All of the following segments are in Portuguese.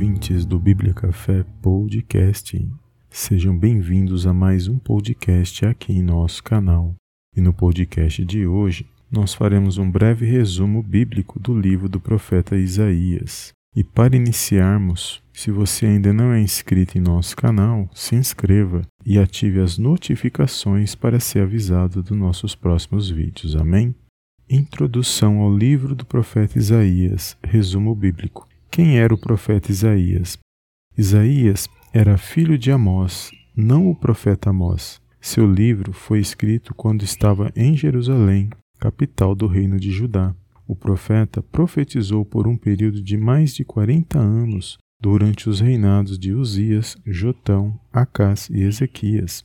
Ouvintes do Bíblia Café Podcast, sejam bem-vindos a mais um podcast aqui em nosso canal. E no podcast de hoje, nós faremos um breve resumo bíblico do livro do profeta Isaías. E para iniciarmos, se você ainda não é inscrito em nosso canal, se inscreva e ative as notificações para ser avisado dos nossos próximos vídeos. Amém? Introdução ao livro do profeta Isaías, resumo bíblico. Quem era o profeta Isaías? Isaías era filho de Amós, não o profeta Amós. Seu livro foi escrito quando estava em Jerusalém, capital do reino de Judá. O profeta profetizou por um período de mais de 40 anos durante os reinados de Uzias, Jotão, Acás e Ezequias.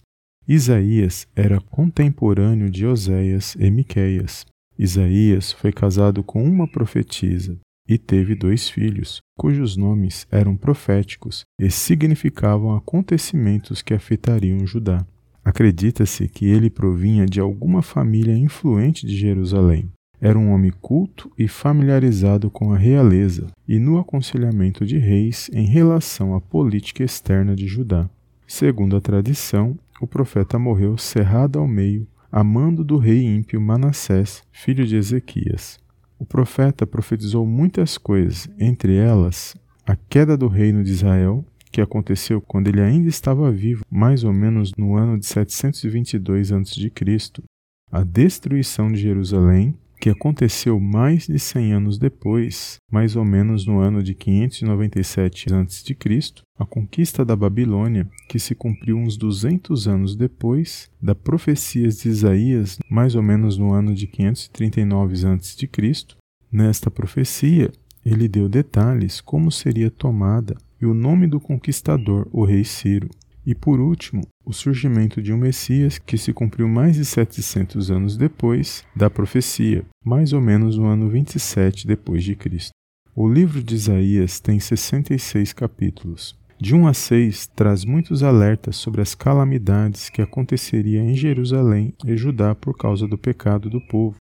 Isaías era contemporâneo de Oséias e Miqueias. Isaías foi casado com uma profetisa e teve dois filhos, cujos nomes eram proféticos e significavam acontecimentos que afetariam Judá. Acredita-se que ele provinha de alguma família influente de Jerusalém. Era um homem culto e familiarizado com a realeza e no aconselhamento de reis em relação à política externa de Judá. Segundo a tradição, o profeta morreu cerrado ao meio a mando do rei ímpio Manassés, filho de Ezequias. O profeta profetizou muitas coisas, entre elas a queda do reino de Israel, que aconteceu quando ele ainda estava vivo, mais ou menos no ano de 722 a.C., a destruição de Jerusalém, que aconteceu mais de 100 anos depois, mais ou menos no ano de 597 a.C., a conquista da Babilônia, que se cumpriu uns 200 anos depois da profecia de Isaías, mais ou menos no ano de 539 a.C. Nesta profecia, ele deu detalhes como seria tomada e o nome do conquistador, o rei Ciro. E por último, o surgimento de um Messias que se cumpriu mais de 700 anos depois da profecia, mais ou menos no ano 27 depois de Cristo. O livro de Isaías tem 66 capítulos. De 1 a 6 traz muitos alertas sobre as calamidades que aconteceriam em Jerusalém e Judá por causa do pecado do povo.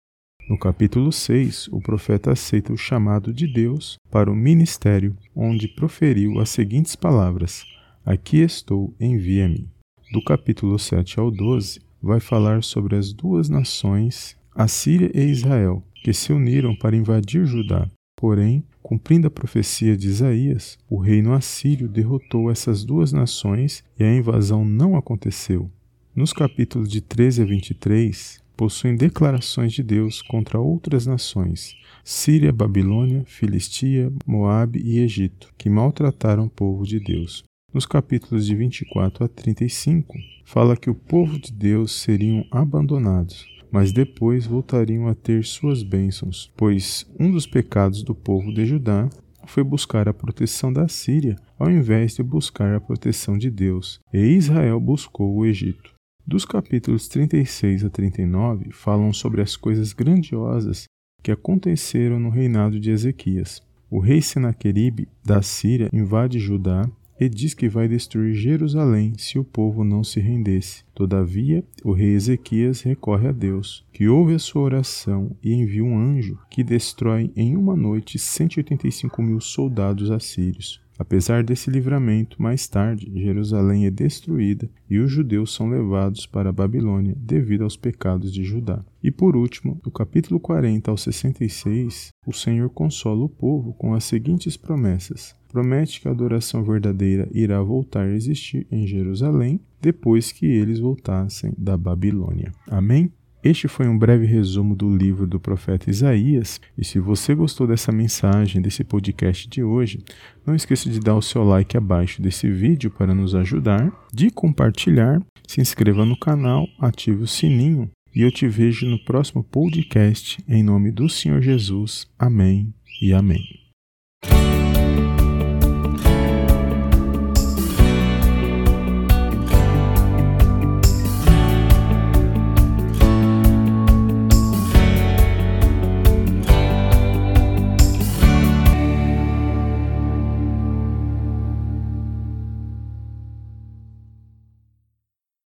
No capítulo 6, o profeta aceita o chamado de Deus para o ministério, onde proferiu as seguintes palavras: Aqui estou, envia-me. Do capítulo 7 ao 12, vai falar sobre as duas nações, a Síria e Israel, que se uniram para invadir Judá. Porém, cumprindo a profecia de Isaías, o reino assírio derrotou essas duas nações e a invasão não aconteceu. Nos capítulos de 13 a 23, possuem declarações de Deus contra outras nações, Síria, Babilônia, Filistia, Moabe e Egito, que maltrataram o povo de Deus. Nos capítulos de 24 a 35, fala que o povo de Deus seriam abandonados, mas depois voltariam a ter suas bênçãos, pois um dos pecados do povo de Judá foi buscar a proteção da Síria ao invés de buscar a proteção de Deus, e Israel buscou o Egito. Dos capítulos 36 a 39 falam sobre as coisas grandiosas que aconteceram no reinado de Ezequias. O rei Senaqueribe da Síria invade Judá e diz que vai destruir Jerusalém se o povo não se rendesse. Todavia, o rei Ezequias recorre a Deus, que ouve a sua oração e envia um anjo que destrói em uma noite 185 mil soldados assírios. Apesar desse livramento, mais tarde Jerusalém é destruída e os judeus são levados para a Babilônia devido aos pecados de Judá. E por último, do capítulo 40 ao 66, o Senhor consola o povo com as seguintes promessas: promete que a adoração verdadeira irá voltar a existir em Jerusalém depois que eles voltassem da Babilônia. Amém? Este foi um breve resumo do livro do profeta Isaías, e se você gostou dessa mensagem, desse podcast de hoje, não esqueça de dar o seu like abaixo desse vídeo para nos ajudar, de compartilhar, se inscreva no canal, ative o sininho, e eu te vejo no próximo podcast, em nome do Senhor Jesus. Amém e amém.